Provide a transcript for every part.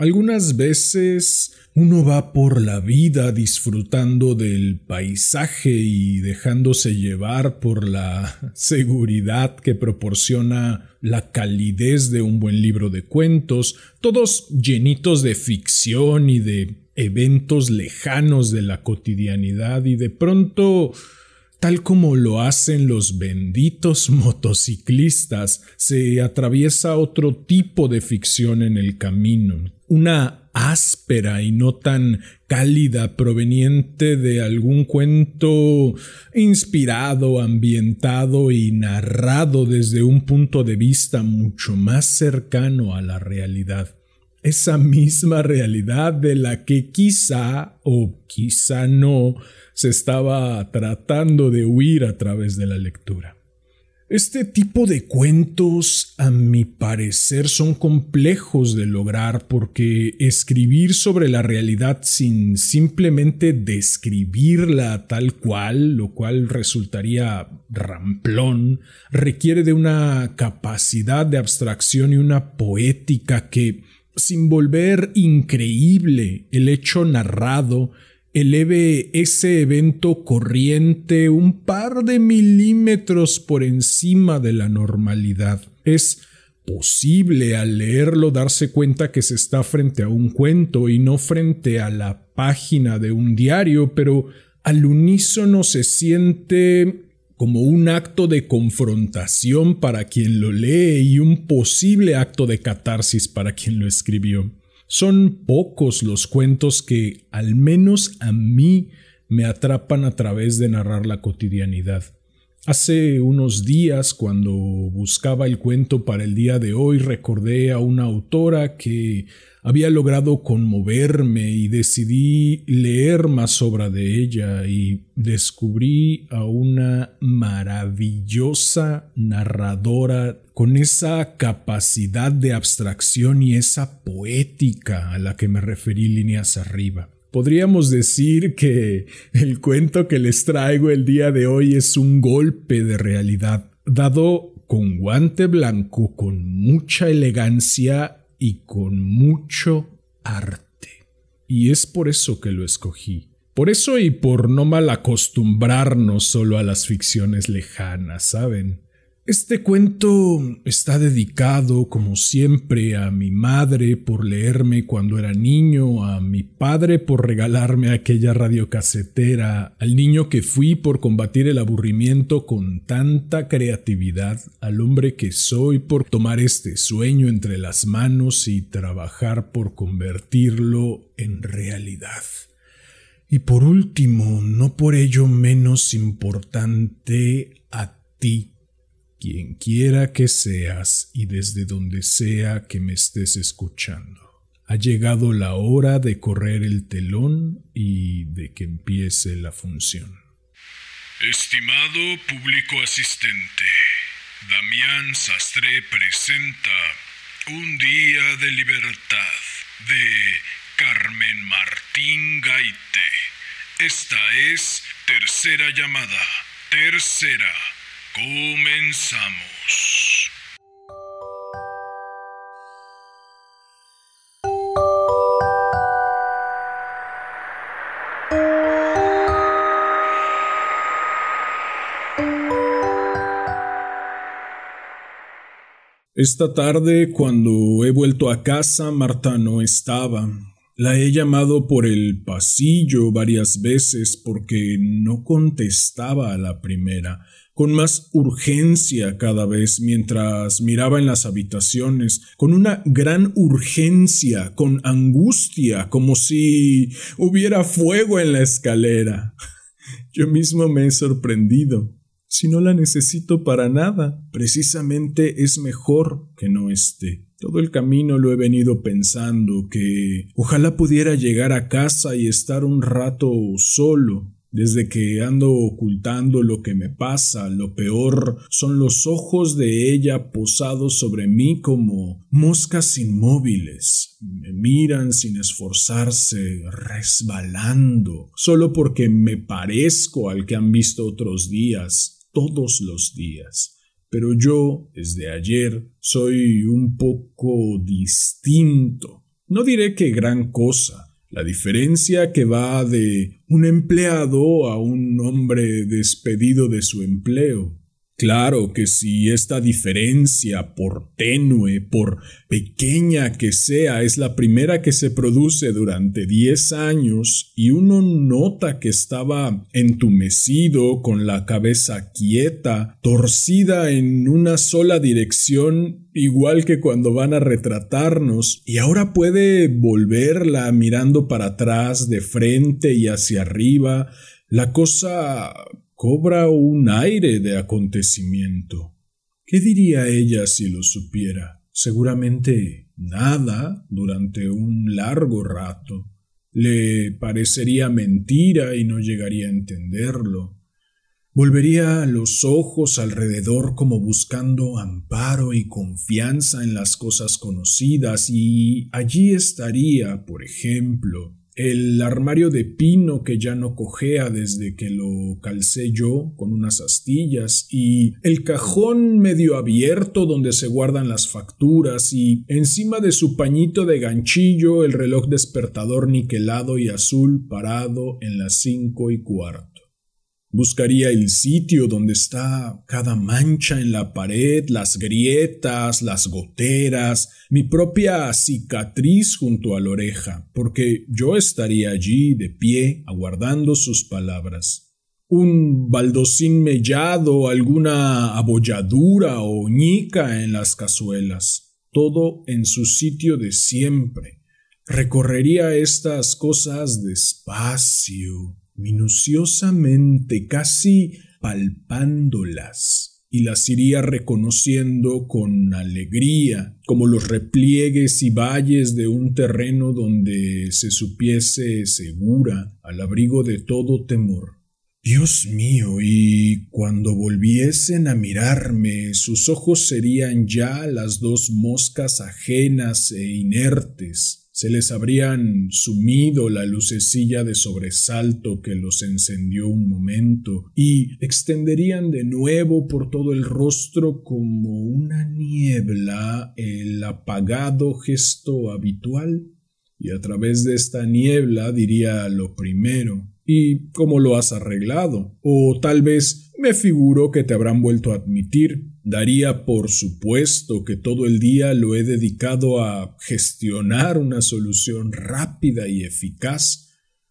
Algunas veces uno va por la vida disfrutando del paisaje y dejándose llevar por la seguridad que proporciona la calidez de un buen libro de cuentos, todos llenitos de ficción y de eventos lejanos de la cotidianidad y de pronto tal como lo hacen los benditos motociclistas, se atraviesa otro tipo de ficción en el camino, una áspera y no tan cálida proveniente de algún cuento inspirado, ambientado y narrado desde un punto de vista mucho más cercano a la realidad. Esa misma realidad de la que quizá o quizá no se estaba tratando de huir a través de la lectura. Este tipo de cuentos, a mi parecer, son complejos de lograr porque escribir sobre la realidad sin simplemente describirla tal cual, lo cual resultaría ramplón, requiere de una capacidad de abstracción y una poética que, sin volver increíble el hecho narrado, eleve ese evento corriente un par de milímetros por encima de la normalidad. Es posible al leerlo darse cuenta que se está frente a un cuento y no frente a la página de un diario, pero al unísono se siente como un acto de confrontación para quien lo lee y un posible acto de catarsis para quien lo escribió. Son pocos los cuentos que, al menos a mí, me atrapan a través de narrar la cotidianidad. Hace unos días, cuando buscaba el cuento para el día de hoy, recordé a una autora que había logrado conmoverme y decidí leer más obra de ella y descubrí a una maravillosa narradora con esa capacidad de abstracción y esa poética a la que me referí líneas arriba. Podríamos decir que el cuento que les traigo el día de hoy es un golpe de realidad, dado con guante blanco, con mucha elegancia y con mucho arte. Y es por eso que lo escogí. Por eso y por no mal acostumbrarnos solo a las ficciones lejanas, ¿saben? Este cuento está dedicado, como siempre, a mi madre por leerme cuando era niño, a mi padre por regalarme aquella radiocasetera, al niño que fui por combatir el aburrimiento con tanta creatividad, al hombre que soy por tomar este sueño entre las manos y trabajar por convertirlo en realidad. Y por último, no por ello menos importante, a ti quien quiera que seas y desde donde sea que me estés escuchando. Ha llegado la hora de correr el telón y de que empiece la función. Estimado público asistente, Damián Sastre presenta Un día de libertad de Carmen Martín Gaite. Esta es tercera llamada, tercera. Comenzamos. Esta tarde, cuando he vuelto a casa, Marta no estaba. La he llamado por el pasillo varias veces porque no contestaba a la primera con más urgencia cada vez mientras miraba en las habitaciones, con una gran urgencia, con angustia, como si hubiera fuego en la escalera. Yo mismo me he sorprendido. Si no la necesito para nada, precisamente es mejor que no esté. Todo el camino lo he venido pensando que ojalá pudiera llegar a casa y estar un rato solo, Desde que ando ocultando lo que me pasa, lo peor son los ojos de ella posados sobre mí como moscas inmóviles. Me miran sin esforzarse, resbalando, solo porque me parezco al que han visto otros días, todos los días. Pero yo, desde ayer, soy un poco distinto. No diré que gran cosa, la diferencia que va de un empleado a un hombre despedido de su empleo. Claro que si esta diferencia, por tenue, por pequeña que sea, es la primera que se produce durante diez años y uno nota que estaba entumecido, con la cabeza quieta, torcida en una sola dirección, igual que cuando van a retratarnos, y ahora puede volverla mirando para atrás, de frente y hacia arriba, la cosa cobra un aire de acontecimiento. ¿Qué diría ella si lo supiera? Seguramente nada durante un largo rato. Le parecería mentira y no llegaría a entenderlo. Volvería los ojos alrededor como buscando amparo y confianza en las cosas conocidas y allí estaría, por ejemplo, el armario de pino que ya no cojea desde que lo calcé yo con unas astillas y el cajón medio abierto donde se guardan las facturas y encima de su pañito de ganchillo el reloj despertador niquelado y azul parado en las cinco y cuarto. Buscaría el sitio donde está cada mancha en la pared, las grietas, las goteras, mi propia cicatriz junto a la oreja, porque yo estaría allí de pie aguardando sus palabras. Un baldocín mellado, alguna abolladura o ñica en las cazuelas, todo en su sitio de siempre. Recorrería estas cosas despacio, minuciosamente, casi palpándolas, y las iría reconociendo con alegría, como los repliegues y valles de un terreno donde se supiese segura, al abrigo de todo temor. Dios mío, y cuando volviesen a mirarme, sus ojos serían ya las dos moscas ajenas e inertes, se les habrían sumido la lucecilla de sobresalto que los encendió un momento y extenderían de nuevo por todo el rostro como una niebla el apagado gesto habitual y a través de esta niebla diría lo primero ¿Y cómo lo has arreglado? O tal vez me figuro que te habrán vuelto a admitir Daría por supuesto que todo el día lo he dedicado a gestionar una solución rápida y eficaz,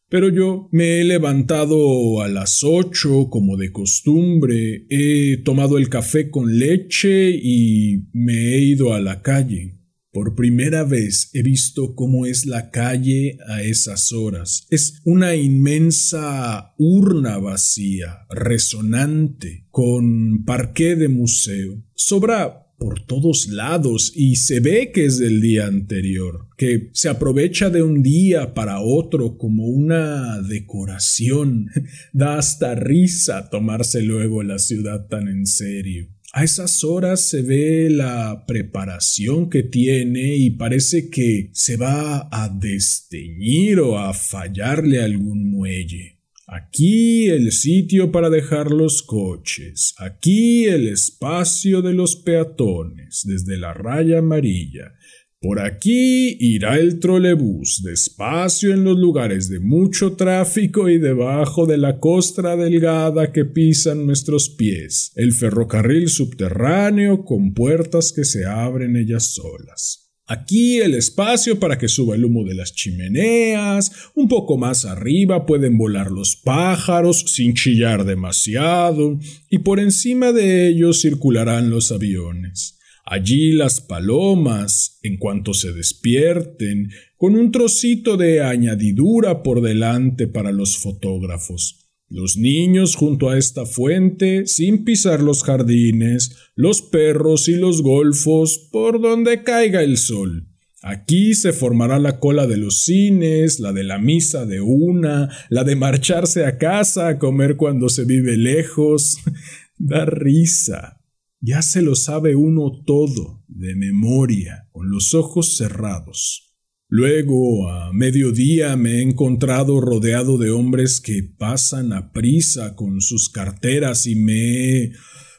pero yo me he levantado a las ocho como de costumbre, he tomado el café con leche y me he ido a la calle. Por primera vez he visto cómo es la calle a esas horas. Es una inmensa urna vacía, resonante, con parqué de museo. Sobra por todos lados y se ve que es del día anterior, que se aprovecha de un día para otro como una decoración. Da hasta risa tomarse luego la ciudad tan en serio. A esas horas se ve la preparación que tiene y parece que se va a desteñir o a fallarle algún muelle. Aquí el sitio para dejar los coches, aquí el espacio de los peatones desde la raya amarilla, por aquí irá el trolebús, despacio en los lugares de mucho tráfico y debajo de la costra delgada que pisan nuestros pies, el ferrocarril subterráneo con puertas que se abren ellas solas. Aquí el espacio para que suba el humo de las chimeneas, un poco más arriba pueden volar los pájaros sin chillar demasiado, y por encima de ellos circularán los aviones. Allí las palomas, en cuanto se despierten, con un trocito de añadidura por delante para los fotógrafos. Los niños junto a esta fuente, sin pisar los jardines, los perros y los golfos por donde caiga el sol. Aquí se formará la cola de los cines, la de la misa de una, la de marcharse a casa a comer cuando se vive lejos. da risa. Ya se lo sabe uno todo, de memoria, con los ojos cerrados. Luego, a mediodía, me he encontrado rodeado de hombres que pasan a prisa con sus carteras y me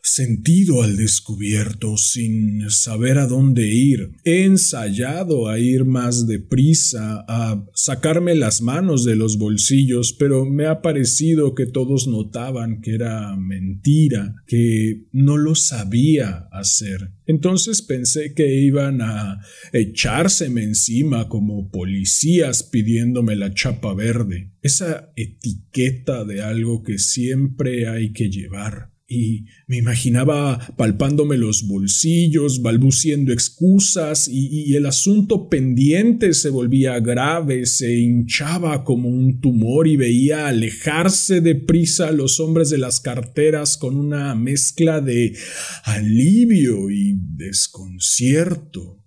sentido al descubierto sin saber a dónde ir. He ensayado a ir más deprisa, a sacarme las manos de los bolsillos, pero me ha parecido que todos notaban que era mentira, que no lo sabía hacer. Entonces pensé que iban a echárseme encima como policías pidiéndome la chapa verde, esa etiqueta de algo que siempre hay que llevar y me imaginaba palpándome los bolsillos, balbuciendo excusas, y, el asunto pendiente se volvía grave, se hinchaba como un tumor y veía alejarse deprisa a los hombres de las carteras con una mezcla de alivio y desconcierto.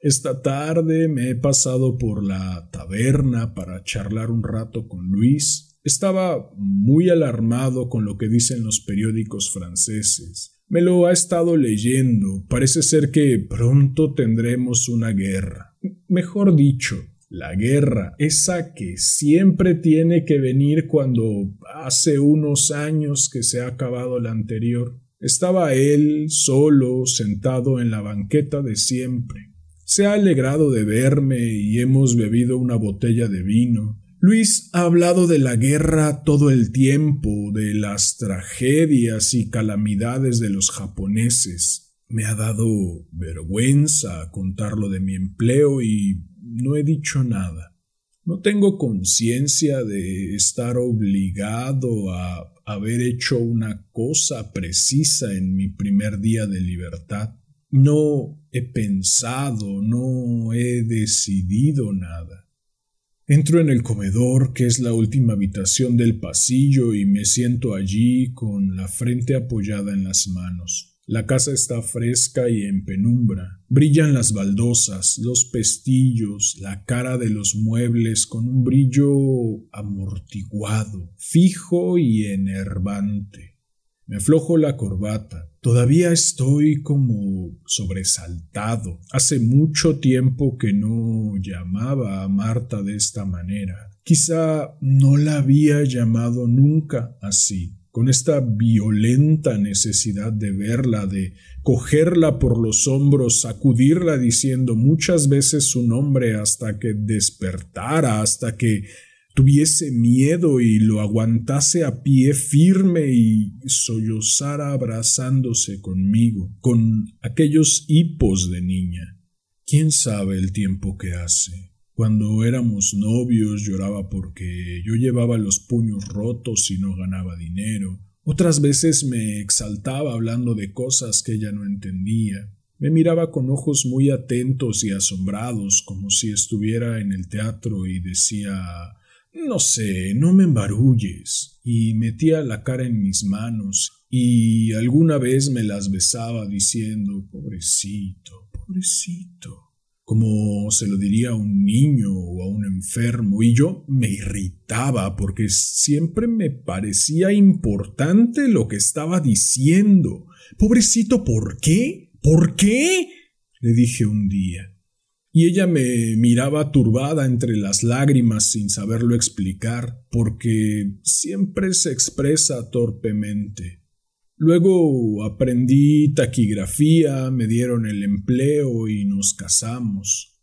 Esta tarde me he pasado por la taberna para charlar un rato con Luis estaba muy alarmado con lo que dicen los periódicos franceses. Me lo ha estado leyendo. Parece ser que pronto tendremos una guerra. Mejor dicho, la guerra, esa que siempre tiene que venir cuando hace unos años que se ha acabado la anterior. Estaba él solo, sentado en la banqueta de siempre. Se ha alegrado de verme y hemos bebido una botella de vino. Luis ha hablado de la guerra todo el tiempo, de las tragedias y calamidades de los japoneses. Me ha dado vergüenza contarlo de mi empleo y no he dicho nada. No tengo conciencia de estar obligado a haber hecho una cosa precisa en mi primer día de libertad. No he pensado, no he decidido nada. Entro en el comedor, que es la última habitación del pasillo, y me siento allí con la frente apoyada en las manos. La casa está fresca y en penumbra. Brillan las baldosas, los pestillos, la cara de los muebles con un brillo amortiguado, fijo y enervante. Me aflojo la corbata. Todavía estoy como sobresaltado. Hace mucho tiempo que no llamaba a Marta de esta manera. Quizá no la había llamado nunca así, con esta violenta necesidad de verla, de cogerla por los hombros, sacudirla diciendo muchas veces su nombre hasta que despertara, hasta que tuviese miedo y lo aguantase a pie firme y sollozara abrazándose conmigo, con aquellos hipos de niña. ¿Quién sabe el tiempo que hace? Cuando éramos novios lloraba porque yo llevaba los puños rotos y no ganaba dinero. Otras veces me exaltaba hablando de cosas que ella no entendía. Me miraba con ojos muy atentos y asombrados, como si estuviera en el teatro y decía no sé, no me embarulles. Y metía la cara en mis manos y alguna vez me las besaba diciendo, pobrecito, pobrecito, como se lo diría a un niño o a un enfermo, y yo me irritaba porque siempre me parecía importante lo que estaba diciendo. Pobrecito, ¿por qué? ¿Por qué? le dije un día y ella me miraba turbada entre las lágrimas sin saberlo explicar, porque siempre se expresa torpemente. Luego aprendí taquigrafía, me dieron el empleo y nos casamos.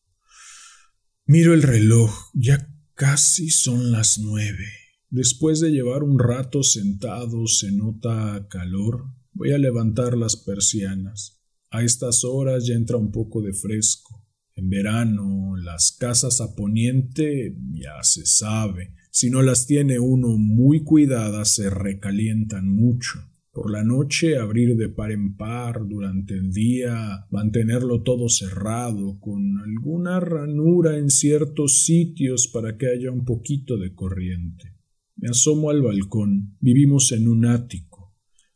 Miro el reloj, ya casi son las nueve. Después de llevar un rato sentado se nota calor. Voy a levantar las persianas. A estas horas ya entra un poco de fresco. En verano, las casas a poniente ya se sabe, si no las tiene uno muy cuidadas se recalientan mucho. Por la noche abrir de par en par, durante el día mantenerlo todo cerrado, con alguna ranura en ciertos sitios para que haya un poquito de corriente. Me asomo al balcón. Vivimos en un ático.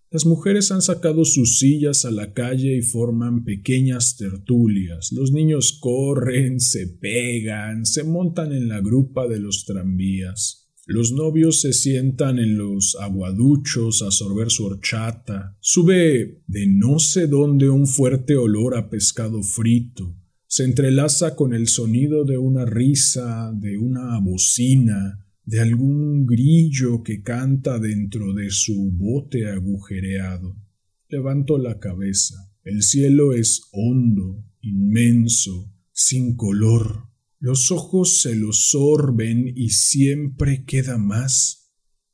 Las mujeres han sacado sus sillas a la calle y forman pequeñas tertulias. Los niños corren, se pegan, se montan en la grupa de los tranvías. Los novios se sientan en los aguaduchos a sorber su horchata. Sube de no sé dónde un fuerte olor a pescado frito. Se entrelaza con el sonido de una risa, de una bocina, de algún grillo que canta dentro de su bote agujereado. Levanto la cabeza. El cielo es hondo, inmenso, sin color. Los ojos se lo sorben y siempre queda más.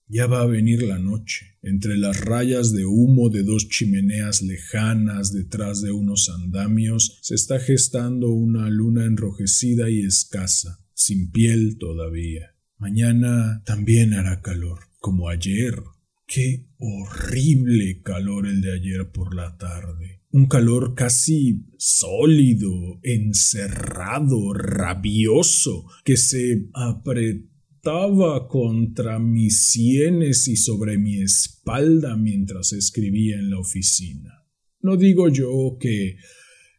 Ya va a venir la noche. Entre las rayas de humo de dos chimeneas lejanas detrás de unos andamios se está gestando una luna enrojecida y escasa, sin piel todavía. Mañana también hará calor, como ayer. Qué horrible calor el de ayer por la tarde. Un calor casi sólido, encerrado, rabioso, que se apretaba contra mis sienes y sobre mi espalda mientras escribía en la oficina. No digo yo que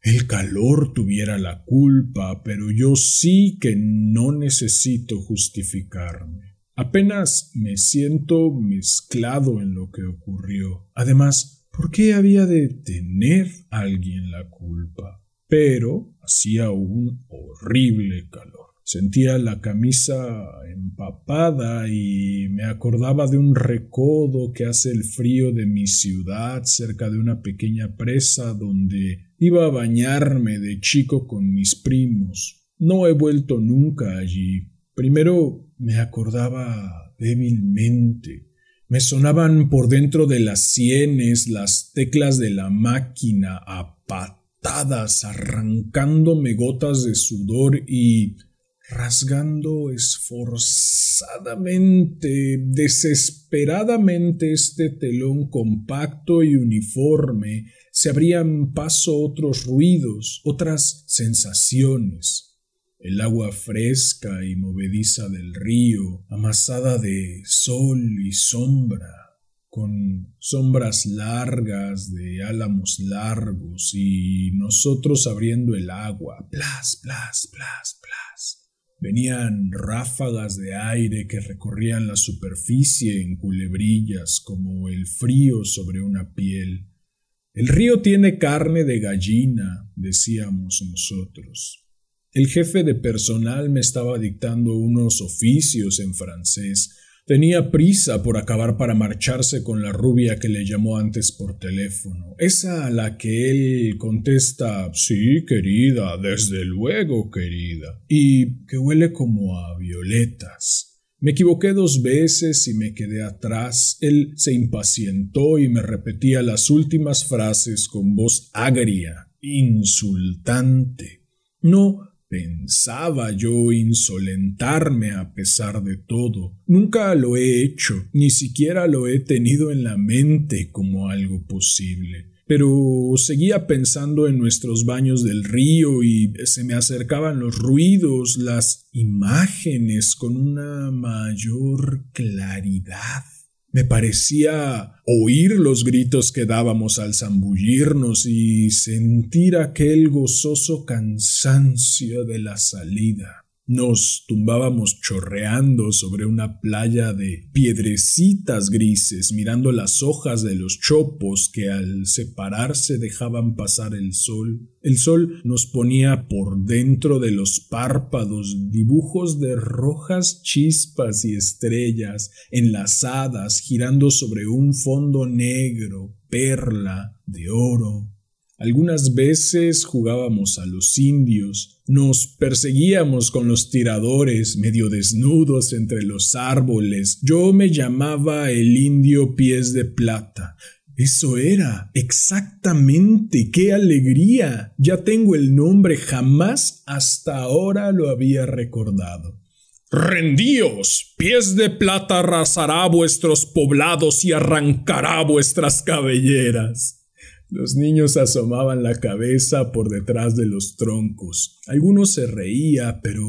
el calor tuviera la culpa, pero yo sí que no necesito justificarme. Apenas me siento mezclado en lo que ocurrió. Además, ¿por qué había de tener alguien la culpa? Pero hacía un horrible calor. Sentía la camisa empapada y me acordaba de un recodo que hace el frío de mi ciudad cerca de una pequeña presa donde iba a bañarme de chico con mis primos. No he vuelto nunca allí. Primero me acordaba débilmente. Me sonaban por dentro de las sienes las teclas de la máquina a patadas, arrancándome gotas de sudor y rasgando esforzadamente, desesperadamente este telón compacto y uniforme, se abrían paso otros ruidos, otras sensaciones. El agua fresca y movediza del río, amasada de sol y sombra, con sombras largas de álamos largos y nosotros abriendo el agua, plas, plas, plas, plas. Venían ráfagas de aire que recorrían la superficie en culebrillas como el frío sobre una piel. El río tiene carne de gallina, decíamos nosotros. El jefe de personal me estaba dictando unos oficios en francés Tenía prisa por acabar para marcharse con la rubia que le llamó antes por teléfono, esa a la que él contesta sí, querida, desde luego, querida, y que huele como a violetas. Me equivoqué dos veces y me quedé atrás. Él se impacientó y me repetía las últimas frases con voz agria, insultante. No Pensaba yo insolentarme a pesar de todo. Nunca lo he hecho, ni siquiera lo he tenido en la mente como algo posible. Pero seguía pensando en nuestros baños del río y se me acercaban los ruidos, las imágenes con una mayor claridad. Me parecía oír los gritos que dábamos al zambullirnos y sentir aquel gozoso cansancio de la salida. Nos tumbábamos chorreando sobre una playa de piedrecitas grises, mirando las hojas de los chopos que al separarse dejaban pasar el sol. El sol nos ponía por dentro de los párpados dibujos de rojas chispas y estrellas enlazadas girando sobre un fondo negro, perla, de oro, algunas veces jugábamos a los indios, nos perseguíamos con los tiradores medio desnudos entre los árboles. Yo me llamaba el indio pies de plata. Eso era, exactamente, qué alegría. Ya tengo el nombre, jamás hasta ahora lo había recordado. Rendíos, pies de plata arrasará vuestros poblados y arrancará vuestras cabelleras. Los niños asomaban la cabeza por detrás de los troncos. Algunos se reía, pero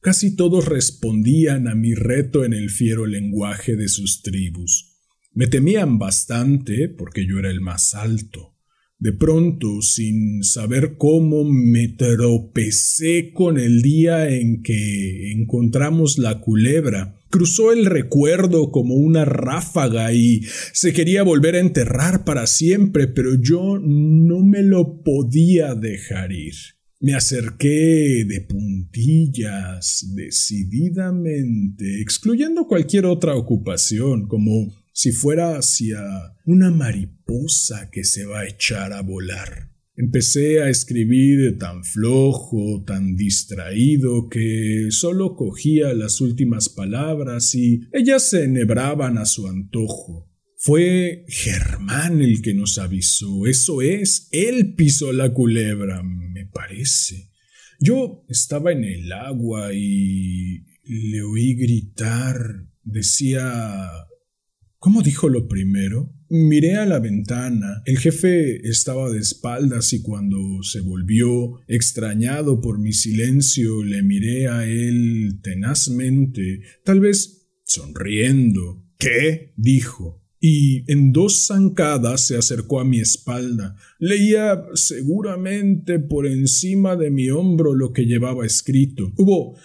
casi todos respondían a mi reto en el fiero lenguaje de sus tribus. Me temían bastante porque yo era el más alto. De pronto, sin saber cómo, me tropecé con el día en que encontramos la culebra. Cruzó el recuerdo como una ráfaga y se quería volver a enterrar para siempre, pero yo no me lo podía dejar ir. Me acerqué de puntillas, decididamente, excluyendo cualquier otra ocupación, como si fuera hacia una mariposa que se va a echar a volar. Empecé a escribir tan flojo, tan distraído, que solo cogía las últimas palabras y ellas se enhebraban a su antojo. Fue Germán el que nos avisó. Eso es, él pisó la culebra, me parece. Yo estaba en el agua y le oí gritar. Decía ¿Cómo dijo lo primero? Miré a la ventana. El jefe estaba de espaldas y cuando se volvió, extrañado por mi silencio, le miré a él tenazmente, tal vez sonriendo. ¿Qué? dijo. Y en dos zancadas se acercó a mi espalda. Leía seguramente por encima de mi hombro lo que llevaba escrito. Hubo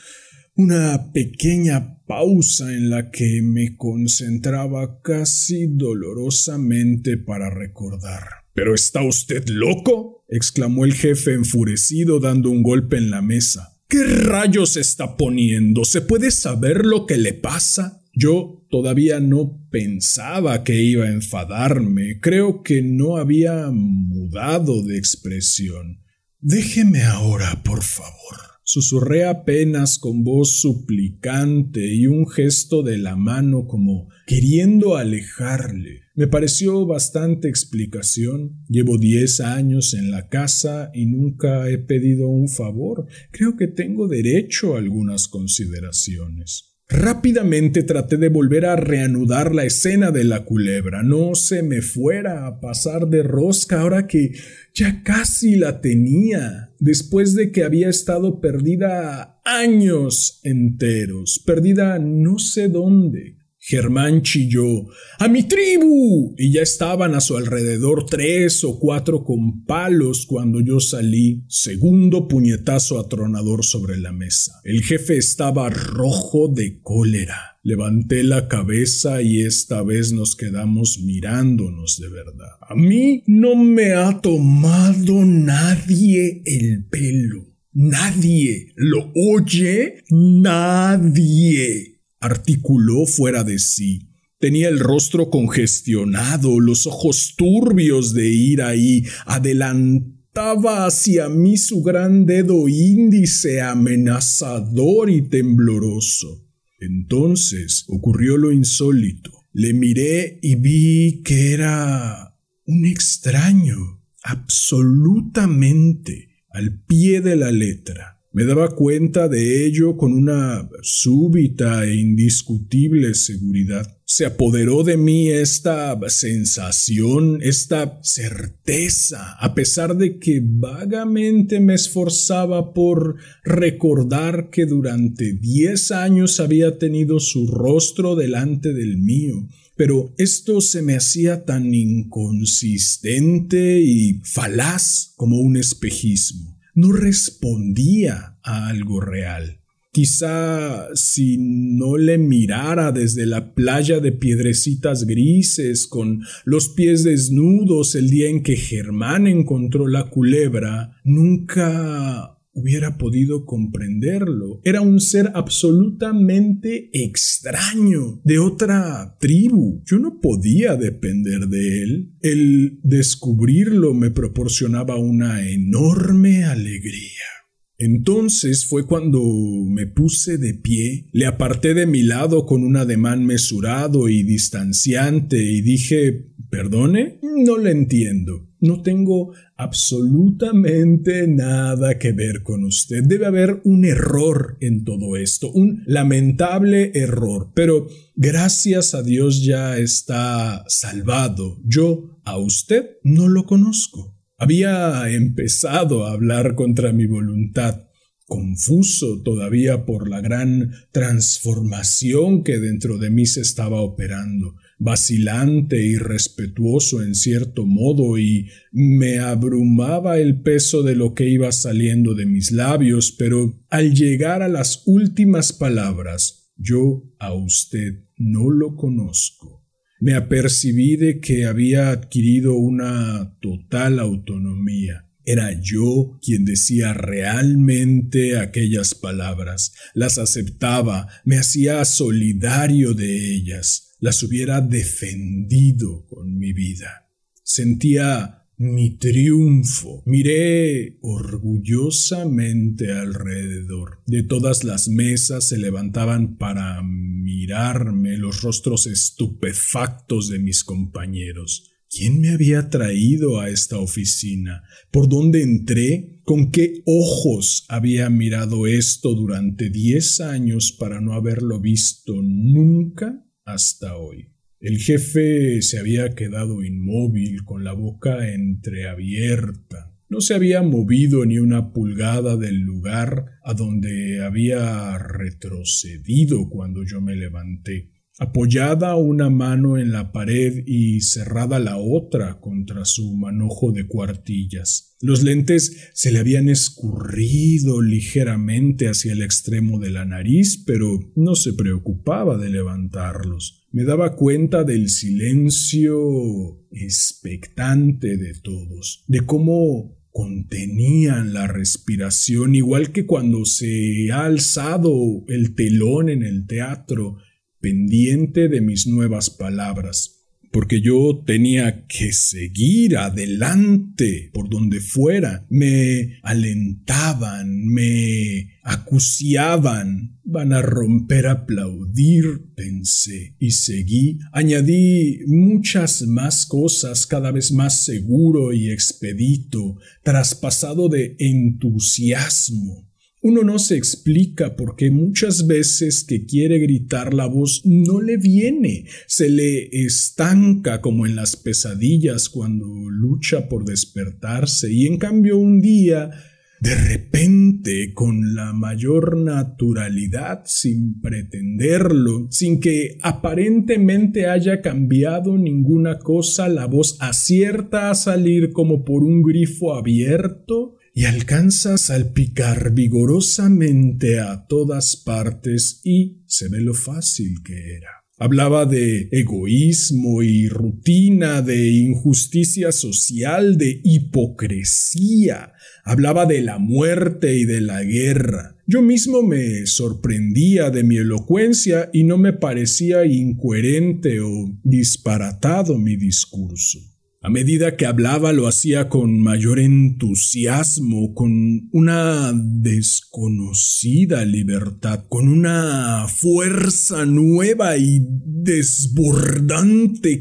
una pequeña pausa en la que me concentraba casi dolorosamente para recordar. ¿Pero está usted loco? exclamó el jefe enfurecido dando un golpe en la mesa. ¿Qué rayos está poniendo? ¿Se puede saber lo que le pasa? Yo todavía no pensaba que iba a enfadarme. Creo que no había mudado de expresión. Déjeme ahora, por favor. Susurré apenas con voz suplicante y un gesto de la mano como queriendo alejarle. Me pareció bastante explicación. Llevo diez años en la casa y nunca he pedido un favor. Creo que tengo derecho a algunas consideraciones. Rápidamente traté de volver a reanudar la escena de la culebra. No se me fuera a pasar de rosca ahora que ya casi la tenía, después de que había estado perdida años enteros, perdida no sé dónde. Germán chilló ¡A mi tribu! y ya estaban a su alrededor tres o cuatro con palos cuando yo salí. Segundo puñetazo atronador sobre la mesa. El jefe estaba rojo de cólera. Levanté la cabeza y esta vez nos quedamos mirándonos de verdad. A mí no me ha tomado nadie el pelo. Nadie. ¿Lo oye? Nadie articuló fuera de sí. Tenía el rostro congestionado, los ojos turbios de ira y adelantaba hacia mí su gran dedo índice amenazador y tembloroso. Entonces ocurrió lo insólito. Le miré y vi que era un extraño, absolutamente, al pie de la letra. Me daba cuenta de ello con una súbita e indiscutible seguridad. Se apoderó de mí esta sensación, esta certeza, a pesar de que vagamente me esforzaba por recordar que durante diez años había tenido su rostro delante del mío, pero esto se me hacía tan inconsistente y falaz como un espejismo no respondía a algo real. Quizá si no le mirara desde la playa de piedrecitas grises con los pies desnudos el día en que Germán encontró la culebra, nunca hubiera podido comprenderlo. Era un ser absolutamente extraño, de otra tribu. Yo no podía depender de él. El descubrirlo me proporcionaba una enorme alegría. Entonces fue cuando me puse de pie, le aparté de mi lado con un ademán mesurado y distanciante y dije ¿Perdone? No le entiendo. No tengo absolutamente nada que ver con usted. Debe haber un error en todo esto, un lamentable error. Pero gracias a Dios ya está salvado. Yo a usted no lo conozco. Había empezado a hablar contra mi voluntad confuso todavía por la gran transformación que dentro de mí se estaba operando. Vacilante y respetuoso en cierto modo, y me abrumaba el peso de lo que iba saliendo de mis labios, pero al llegar a las últimas palabras, yo a usted no lo conozco. Me apercibí de que había adquirido una total autonomía era yo quien decía realmente aquellas palabras, las aceptaba, me hacía solidario de ellas, las hubiera defendido con mi vida. Sentía mi triunfo. Miré orgullosamente alrededor. De todas las mesas se levantaban para mirarme los rostros estupefactos de mis compañeros. ¿Quién me había traído a esta oficina? ¿Por dónde entré? ¿Con qué ojos había mirado esto durante diez años para no haberlo visto nunca hasta hoy? El jefe se había quedado inmóvil, con la boca entreabierta. No se había movido ni una pulgada del lugar a donde había retrocedido cuando yo me levanté apoyada una mano en la pared y cerrada la otra contra su manojo de cuartillas. Los lentes se le habían escurrido ligeramente hacia el extremo de la nariz, pero no se preocupaba de levantarlos. Me daba cuenta del silencio expectante de todos, de cómo contenían la respiración, igual que cuando se ha alzado el telón en el teatro pendiente de mis nuevas palabras, porque yo tenía que seguir adelante por donde fuera. Me alentaban, me acuciaban. Van a romper a aplaudir, pensé, y seguí. Añadí muchas más cosas cada vez más seguro y expedito, traspasado de entusiasmo uno no se explica por qué muchas veces que quiere gritar la voz no le viene, se le estanca como en las pesadillas cuando lucha por despertarse. Y en cambio un día de repente, con la mayor naturalidad, sin pretenderlo, sin que aparentemente haya cambiado ninguna cosa, la voz acierta a salir como por un grifo abierto y alcanza a salpicar vigorosamente a todas partes y se ve lo fácil que era. Hablaba de egoísmo y rutina, de injusticia social, de hipocresía. Hablaba de la muerte y de la guerra. Yo mismo me sorprendía de mi elocuencia y no me parecía incoherente o disparatado mi discurso. A medida que hablaba lo hacía con mayor entusiasmo, con una desconocida libertad, con una fuerza nueva y desbordante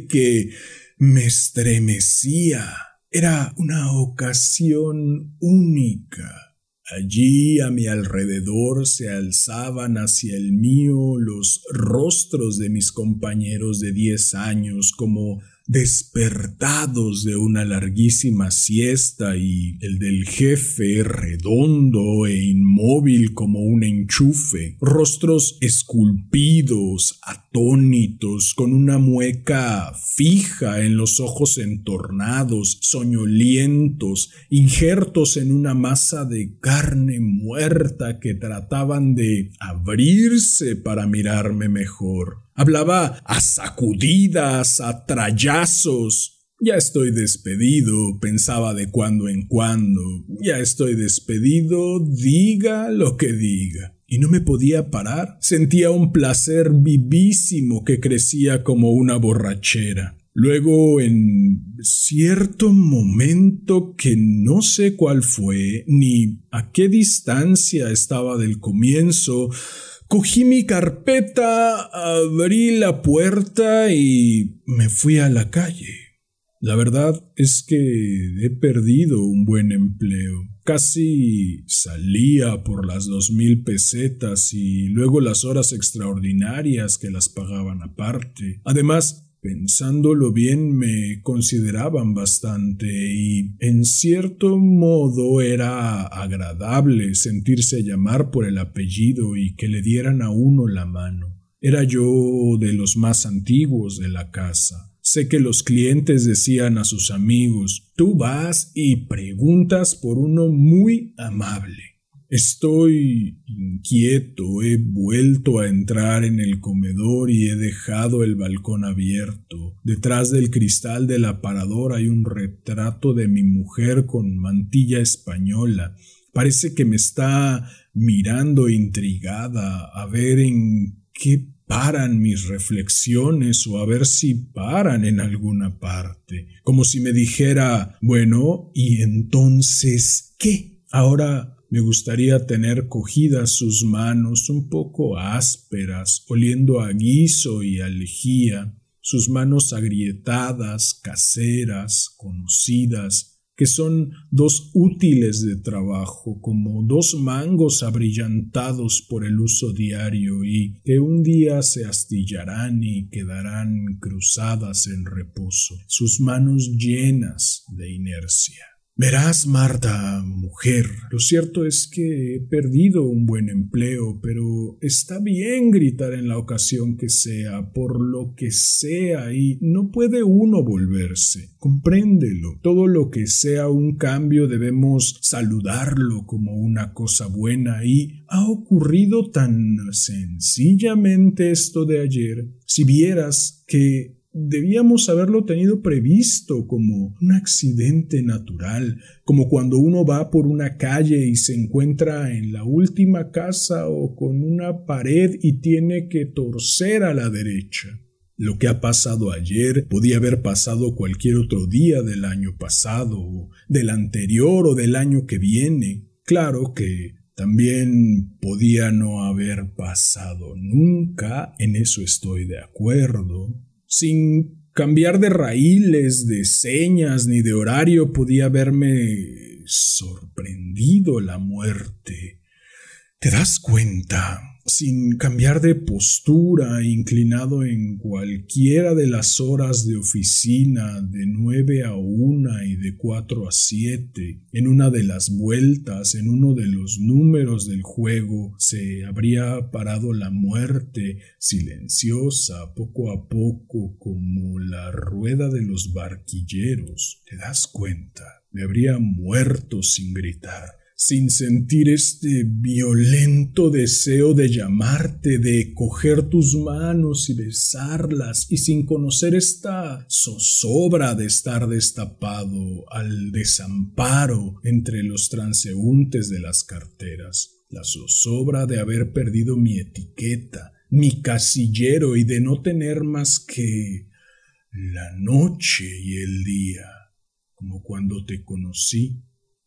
que me estremecía. Era una ocasión única. Allí a mi alrededor se alzaban hacia el mío los rostros de mis compañeros de diez años como despertados de una larguísima siesta y el del jefe redondo e inmóvil como un enchufe, rostros esculpidos, atónitos, con una mueca fija en los ojos entornados, soñolientos, injertos en una masa de carne muerta que trataban de abrirse para mirarme mejor. Hablaba a sacudidas, a trayazos. Ya estoy despedido, pensaba de cuando en cuando. Ya estoy despedido, diga lo que diga. Y no me podía parar. Sentía un placer vivísimo que crecía como una borrachera. Luego, en cierto momento que no sé cuál fue, ni a qué distancia estaba del comienzo, Cogí mi carpeta, abrí la puerta y me fui a la calle. La verdad es que he perdido un buen empleo. Casi salía por las dos mil pesetas y luego las horas extraordinarias que las pagaban aparte. Además, Pensándolo bien me consideraban bastante y en cierto modo era agradable sentirse llamar por el apellido y que le dieran a uno la mano. Era yo de los más antiguos de la casa. Sé que los clientes decían a sus amigos, tú vas y preguntas por uno muy amable. Estoy inquieto, he vuelto a entrar en el comedor y he dejado el balcón abierto. Detrás del cristal del aparador hay un retrato de mi mujer con mantilla española. Parece que me está mirando intrigada a ver en qué paran mis reflexiones o a ver si paran en alguna parte, como si me dijera, bueno, ¿y entonces qué? Ahora me gustaría tener cogidas sus manos un poco ásperas, oliendo a guiso y a lejía, sus manos agrietadas, caseras, conocidas, que son dos útiles de trabajo, como dos mangos abrillantados por el uso diario y que un día se astillarán y quedarán cruzadas en reposo, sus manos llenas de inercia. Verás, Marta, mujer, lo cierto es que he perdido un buen empleo, pero está bien gritar en la ocasión que sea, por lo que sea, y no puede uno volverse. Compréndelo. Todo lo que sea un cambio debemos saludarlo como una cosa buena, y ha ocurrido tan sencillamente esto de ayer. Si vieras que debíamos haberlo tenido previsto como un accidente natural, como cuando uno va por una calle y se encuentra en la última casa o con una pared y tiene que torcer a la derecha. Lo que ha pasado ayer podía haber pasado cualquier otro día del año pasado, o del anterior o del año que viene. Claro que también podía no haber pasado nunca, en eso estoy de acuerdo, sin cambiar de raíles, de señas ni de horario podía haberme sorprendido la muerte. ¿Te das cuenta? Sin cambiar de postura, inclinado en cualquiera de las horas de oficina de nueve a una y de cuatro a siete, en una de las vueltas, en uno de los números del juego, se habría parado la muerte, silenciosa, poco a poco, como la rueda de los barquilleros. ¿Te das cuenta? Me habría muerto sin gritar sin sentir este violento deseo de llamarte, de coger tus manos y besarlas, y sin conocer esta zozobra de estar destapado al desamparo entre los transeúntes de las carteras, la zozobra de haber perdido mi etiqueta, mi casillero y de no tener más que la noche y el día, como cuando te conocí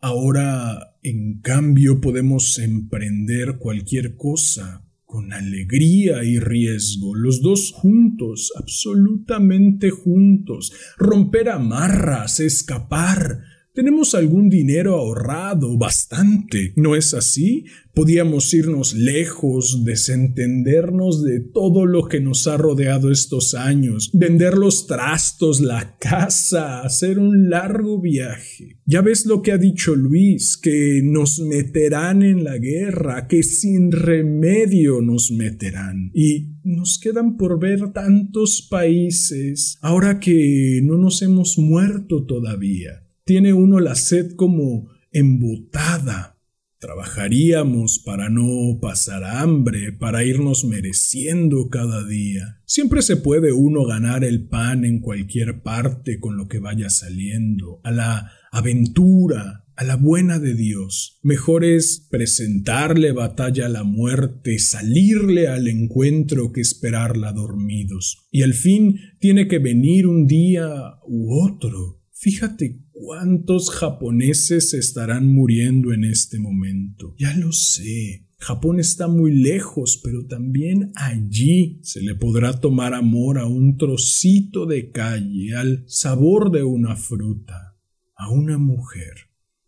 Ahora, en cambio, podemos emprender cualquier cosa con alegría y riesgo, los dos juntos, absolutamente juntos, romper amarras, escapar, tenemos algún dinero ahorrado, bastante, ¿no es así? Podíamos irnos lejos, desentendernos de todo lo que nos ha rodeado estos años, vender los trastos, la casa, hacer un largo viaje. Ya ves lo que ha dicho Luis, que nos meterán en la guerra, que sin remedio nos meterán. Y nos quedan por ver tantos países, ahora que no nos hemos muerto todavía tiene uno la sed como embotada. Trabajaríamos para no pasar hambre, para irnos mereciendo cada día. Siempre se puede uno ganar el pan en cualquier parte con lo que vaya saliendo, a la aventura, a la buena de Dios. Mejor es presentarle batalla a la muerte, salirle al encuentro que esperarla dormidos. Y al fin tiene que venir un día u otro. Fíjate ¿Cuántos japoneses estarán muriendo en este momento? Ya lo sé. Japón está muy lejos, pero también allí se le podrá tomar amor a un trocito de calle, al sabor de una fruta, a una mujer.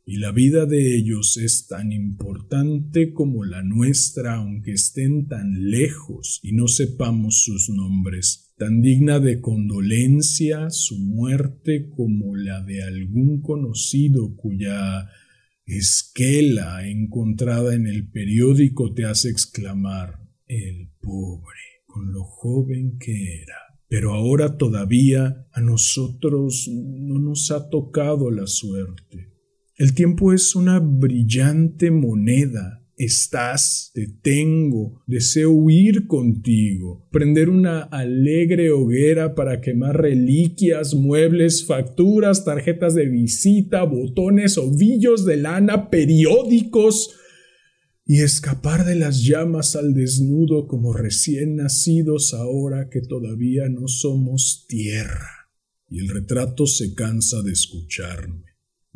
Y la vida de ellos es tan importante como la nuestra, aunque estén tan lejos y no sepamos sus nombres tan digna de condolencia su muerte como la de algún conocido cuya esquela encontrada en el periódico te hace exclamar el pobre con lo joven que era. Pero ahora todavía a nosotros no nos ha tocado la suerte. El tiempo es una brillante moneda Estás, te tengo, deseo huir contigo, prender una alegre hoguera para quemar reliquias, muebles, facturas, tarjetas de visita, botones, ovillos de lana, periódicos, y escapar de las llamas al desnudo como recién nacidos ahora que todavía no somos tierra. Y el retrato se cansa de escucharme.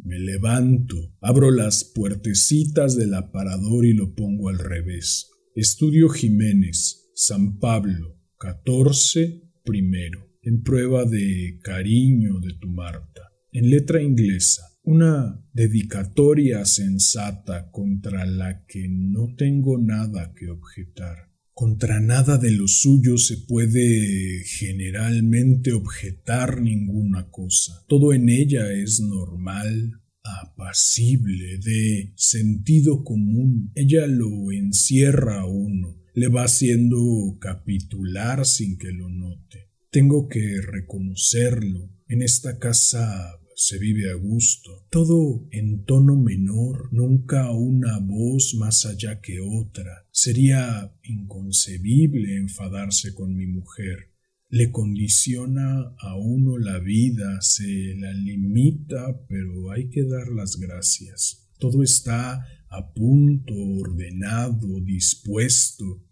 Me levanto, abro las puertecitas del aparador y lo pongo al revés. Estudio Jiménez, San Pablo, 14, primero, en prueba de cariño de tu Marta, en letra inglesa, una dedicatoria sensata contra la que no tengo nada que objetar. Contra nada de lo suyo se puede generalmente objetar ninguna cosa. Todo en ella es normal, apacible, de sentido común. Ella lo encierra a uno, le va haciendo capitular sin que lo note. Tengo que reconocerlo. En esta casa se vive a gusto, todo en tono menor, nunca una voz más allá que otra. Sería inconcebible enfadarse con mi mujer. Le condiciona a uno la vida, se la limita, pero hay que dar las gracias. Todo está a punto, ordenado, dispuesto.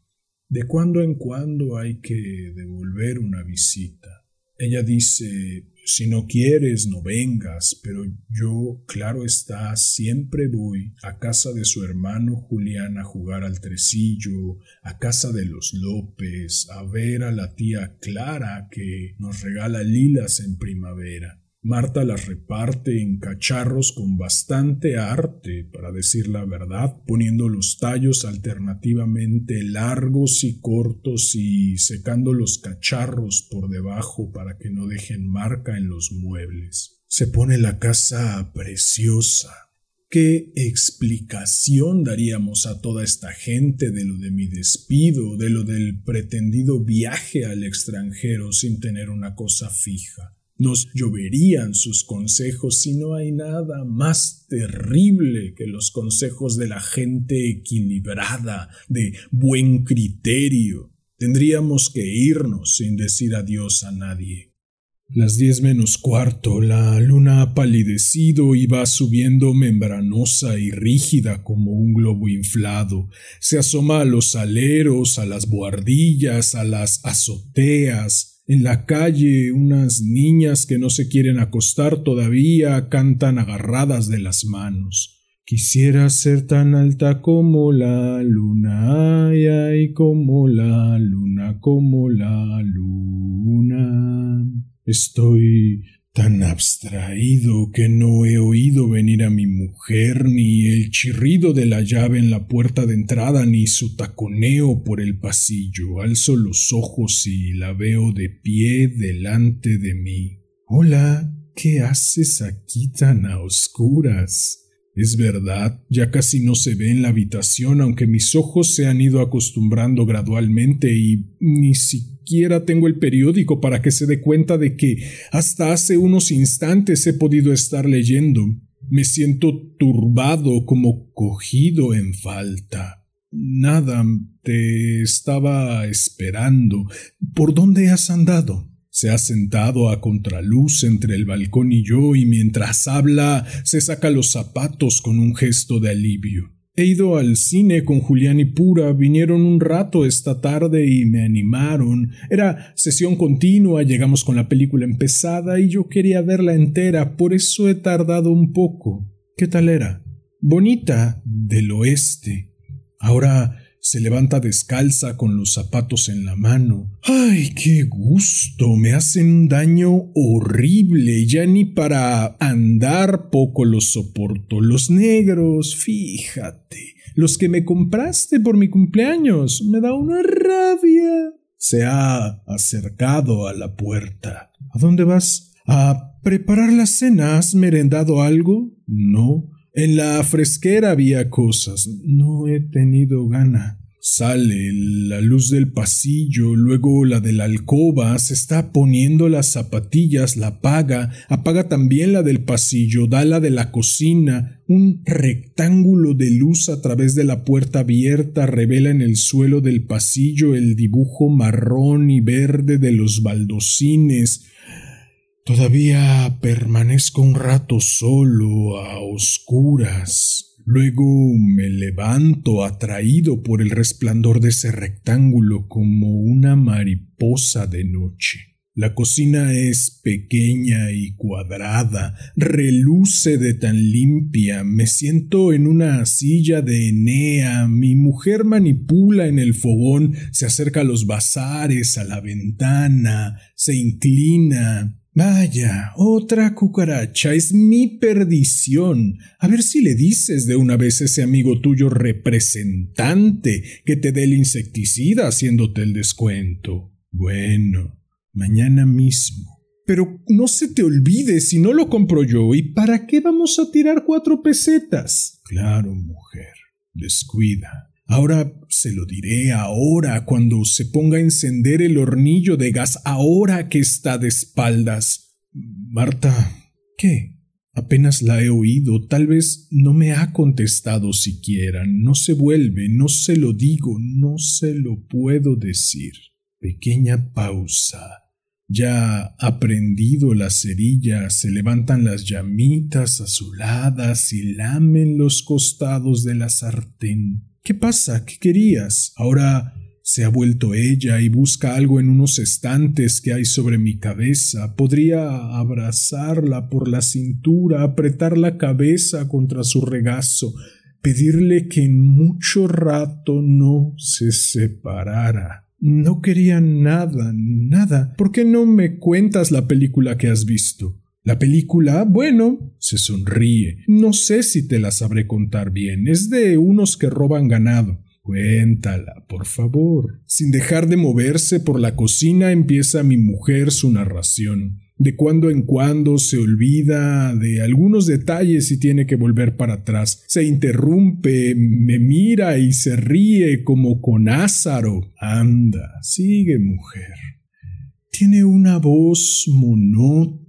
De cuando en cuando hay que devolver una visita. Ella dice si no quieres, no vengas, pero yo, claro está, siempre voy a casa de su hermano Julián a jugar al tresillo, a casa de los López, a ver a la tía Clara que nos regala lilas en primavera. Marta las reparte en cacharros con bastante arte, para decir la verdad, poniendo los tallos alternativamente largos y cortos y secando los cacharros por debajo para que no dejen marca en los muebles. Se pone la casa preciosa. ¿Qué explicación daríamos a toda esta gente de lo de mi despido, de lo del pretendido viaje al extranjero sin tener una cosa fija? Nos lloverían sus consejos si no hay nada más terrible que los consejos de la gente equilibrada, de buen criterio. Tendríamos que irnos sin decir adiós a nadie. Las diez menos cuarto, la luna ha palidecido y va subiendo membranosa y rígida como un globo inflado. Se asoma a los aleros, a las buhardillas, a las azoteas, en la calle unas niñas que no se quieren acostar todavía cantan agarradas de las manos. Quisiera ser tan alta como la luna, ay, ay, como la luna, como la luna. Estoy tan abstraído que no he oído venir a mi mujer, ni el chirrido de la llave en la puerta de entrada, ni su taconeo por el pasillo. Alzo los ojos y la veo de pie delante de mí. Hola, ¿qué haces aquí tan a oscuras? Es verdad, ya casi no se ve en la habitación, aunque mis ojos se han ido acostumbrando gradualmente y ni siquiera tengo el periódico para que se dé cuenta de que hasta hace unos instantes he podido estar leyendo. Me siento turbado, como cogido en falta. Nada, te estaba esperando. ¿Por dónde has andado? Se ha sentado a contraluz entre el balcón y yo y mientras habla se saca los zapatos con un gesto de alivio. He ido al cine con Julián y Pura, vinieron un rato esta tarde y me animaron. Era sesión continua, llegamos con la película empezada y yo quería verla entera, por eso he tardado un poco. ¿Qué tal era? Bonita, del oeste. Ahora se levanta descalza con los zapatos en la mano. ¡Ay, qué gusto! Me hacen un daño horrible. Ya ni para andar poco los soporto. Los negros, fíjate. Los que me compraste por mi cumpleaños. Me da una rabia. Se ha acercado a la puerta. ¿A dónde vas? ¿A preparar la cena? ¿Has merendado algo? No. En la fresquera había cosas. No he tenido gana. Sale la luz del pasillo, luego la de la alcoba, se está poniendo las zapatillas, la apaga, apaga también la del pasillo, da la de la cocina, un rectángulo de luz a través de la puerta abierta revela en el suelo del pasillo el dibujo marrón y verde de los baldocines. Todavía permanezco un rato solo, a oscuras. Luego me levanto atraído por el resplandor de ese rectángulo como una mariposa de noche. La cocina es pequeña y cuadrada, reluce de tan limpia, me siento en una silla de Enea, mi mujer manipula en el fogón, se acerca a los bazares, a la ventana, se inclina, Vaya, otra cucaracha, es mi perdición. A ver si le dices de una vez a ese amigo tuyo representante que te dé el insecticida haciéndote el descuento. Bueno, mañana mismo. Pero no se te olvide si no lo compro yo. ¿Y para qué vamos a tirar cuatro pesetas? Claro, mujer, descuida. Ahora se lo diré ahora cuando se ponga a encender el hornillo de gas, ahora que está de espaldas. Marta, ¿qué? Apenas la he oído, tal vez no me ha contestado siquiera, no se vuelve, no se lo digo, no se lo puedo decir. Pequeña pausa. Ya ha prendido la cerilla, se levantan las llamitas azuladas y lamen los costados de la sartén. ¿Qué pasa? ¿Qué querías? Ahora se ha vuelto ella y busca algo en unos estantes que hay sobre mi cabeza. Podría abrazarla por la cintura, apretar la cabeza contra su regazo, pedirle que en mucho rato no se separara. No quería nada, nada. ¿Por qué no me cuentas la película que has visto? La película, bueno, se sonríe. No sé si te la sabré contar bien. Es de unos que roban ganado. Cuéntala, por favor. Sin dejar de moverse por la cocina empieza mi mujer su narración. De cuando en cuando se olvida de algunos detalles y tiene que volver para atrás. Se interrumpe, me mira y se ríe como con Ázaro. Anda, sigue mujer. Tiene una voz monótona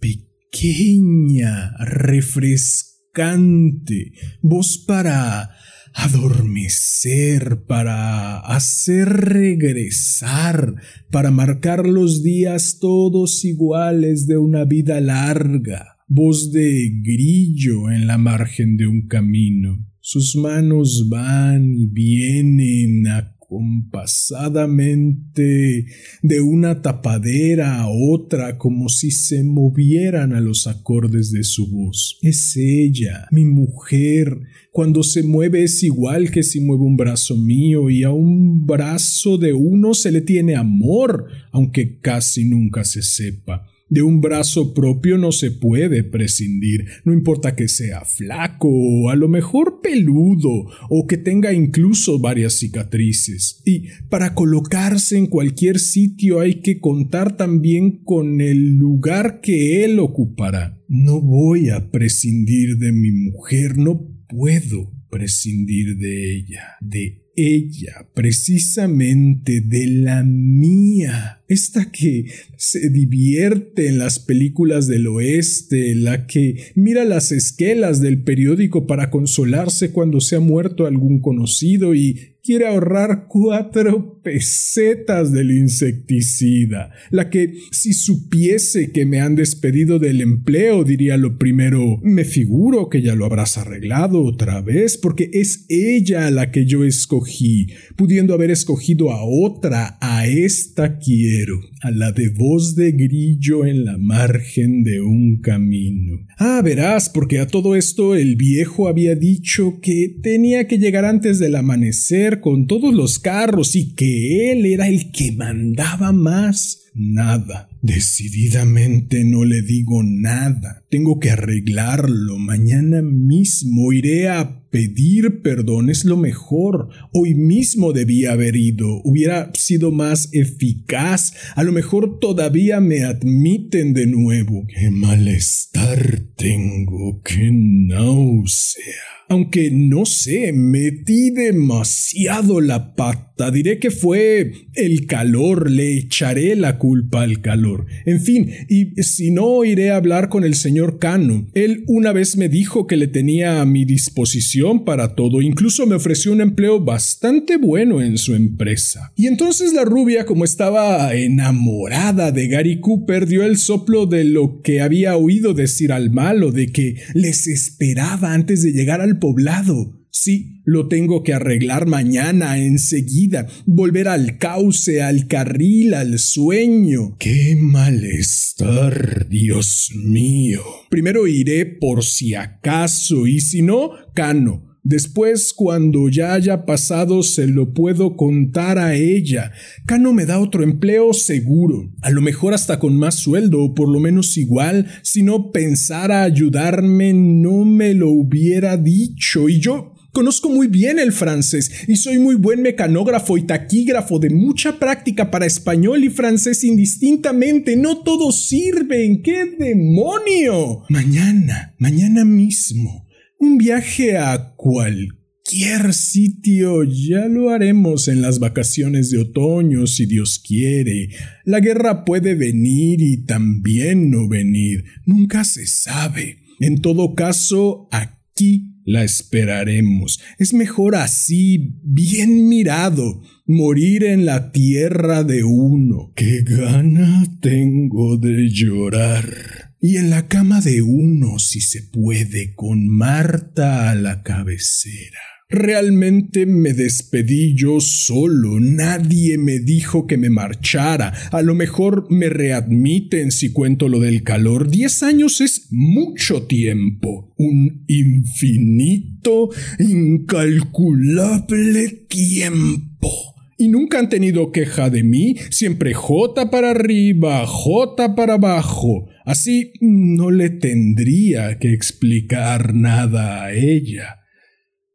pequeña, refrescante, voz para adormecer, para hacer regresar, para marcar los días todos iguales de una vida larga, voz de grillo en la margen de un camino. Sus manos van y vienen a compasadamente de una tapadera a otra como si se movieran a los acordes de su voz. Es ella, mi mujer. Cuando se mueve es igual que si mueve un brazo mío y a un brazo de uno se le tiene amor, aunque casi nunca se sepa. De un brazo propio no se puede prescindir, no importa que sea flaco o a lo mejor peludo o que tenga incluso varias cicatrices. Y para colocarse en cualquier sitio hay que contar también con el lugar que él ocupará. No voy a prescindir de mi mujer, no puedo prescindir de ella, de ella, precisamente de la mía, esta que se divierte en las películas del oeste, la que mira las esquelas del periódico para consolarse cuando se ha muerto algún conocido y quiere ahorrar cuatro pesetas del insecticida, la que si supiese que me han despedido del empleo diría lo primero, me figuro que ya lo habrás arreglado otra vez, porque es ella la que yo escogí, pudiendo haber escogido a otra, a esta quiero, a la de voz de grillo en la margen de un camino. Ah, verás, porque a todo esto el viejo había dicho que tenía que llegar antes del amanecer con todos los carros y que él era el que mandaba más. Nada. Decididamente no le digo nada. Tengo que arreglarlo. Mañana mismo iré a pedir perdón. Es lo mejor. Hoy mismo debía haber ido. Hubiera sido más eficaz. A lo mejor todavía me admiten de nuevo. Qué malestar tengo. Qué náusea. Aunque no sé, metí demasiado la pata. Diré que fue el calor, le echaré la culpa al calor. En fin, y si no, iré a hablar con el señor Cano. Él una vez me dijo que le tenía a mi disposición para todo, incluso me ofreció un empleo bastante bueno en su empresa. Y entonces la rubia, como estaba enamorada de Gary Cooper, dio el soplo de lo que había oído decir al malo, de que les esperaba antes de llegar al poblado. Sí, lo tengo que arreglar mañana, enseguida, volver al cauce, al carril, al sueño. ¡Qué malestar, Dios mío! Primero iré por si acaso, y si no, cano. Después, cuando ya haya pasado, se lo puedo contar a ella. Cano me da otro empleo seguro, a lo mejor hasta con más sueldo, o por lo menos igual. Si no pensara ayudarme, no me lo hubiera dicho. Y yo Conozco muy bien el francés y soy muy buen mecanógrafo y taquígrafo de mucha práctica para español y francés indistintamente. No todos sirven. ¡Qué demonio! Mañana, mañana mismo, un viaje a cualquier sitio ya lo haremos en las vacaciones de otoño si Dios quiere. La guerra puede venir y también no venir. Nunca se sabe. En todo caso, aquí la esperaremos. Es mejor así, bien mirado, morir en la tierra de uno. Qué gana tengo de llorar y en la cama de uno si se puede, con Marta a la cabecera. Realmente me despedí yo solo, nadie me dijo que me marchara, a lo mejor me readmiten si cuento lo del calor, diez años es mucho tiempo, un infinito, incalculable tiempo y nunca han tenido queja de mí, siempre J para arriba, J para abajo. Así no le tendría que explicar nada a ella.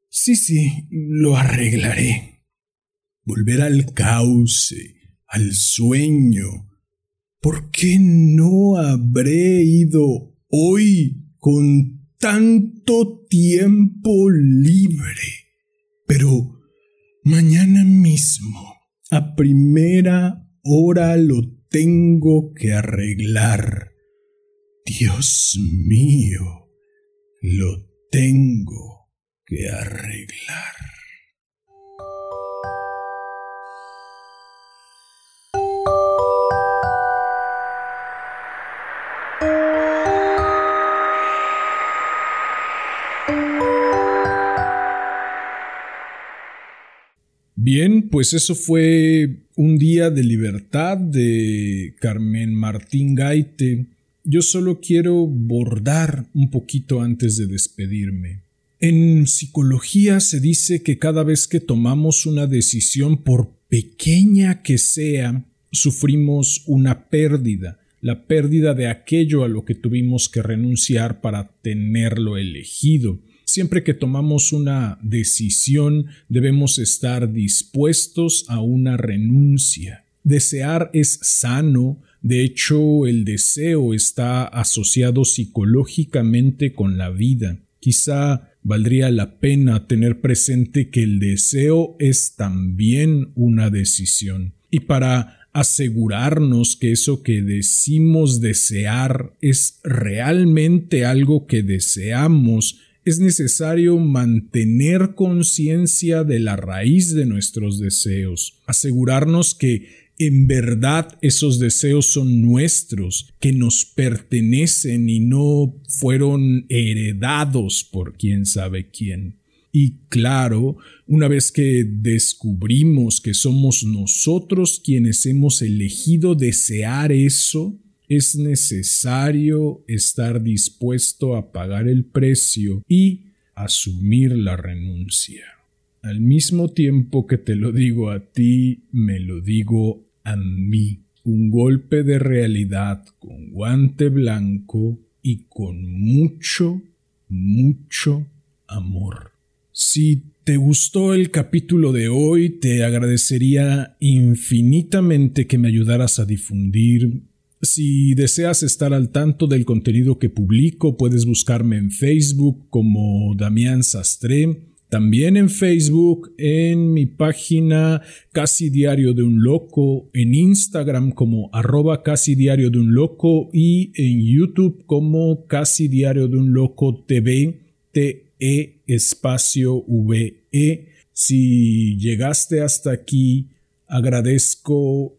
Sí, sí, lo arreglaré. Volver al cauce, al sueño. ¿Por qué no habré ido hoy con tanto tiempo libre? Pero Mañana mismo, a primera hora lo tengo que arreglar. Dios mío, lo pues eso fue un día de libertad de Carmen Martín Gaite. Yo solo quiero bordar un poquito antes de despedirme. En psicología se dice que cada vez que tomamos una decisión, por pequeña que sea, sufrimos una pérdida, la pérdida de aquello a lo que tuvimos que renunciar para tenerlo elegido. Siempre que tomamos una decisión debemos estar dispuestos a una renuncia. Desear es sano, de hecho el deseo está asociado psicológicamente con la vida. Quizá valdría la pena tener presente que el deseo es también una decisión. Y para asegurarnos que eso que decimos desear es realmente algo que deseamos, es necesario mantener conciencia de la raíz de nuestros deseos, asegurarnos que en verdad esos deseos son nuestros, que nos pertenecen y no fueron heredados por quién sabe quién. Y claro, una vez que descubrimos que somos nosotros quienes hemos elegido desear eso, es necesario estar dispuesto a pagar el precio y asumir la renuncia. Al mismo tiempo que te lo digo a ti, me lo digo a mí. Un golpe de realidad con guante blanco y con mucho, mucho amor. Si te gustó el capítulo de hoy, te agradecería infinitamente que me ayudaras a difundir Si deseas estar al tanto del contenido que publico, puedes buscarme en Facebook como Damián Sastre, también en Facebook, en mi página Casi Diario de un Loco, en Instagram como arroba Casi Diario de un Loco y en YouTube como Casi Diario de un Loco TV, TE espacio VE. Si llegaste hasta aquí, agradezco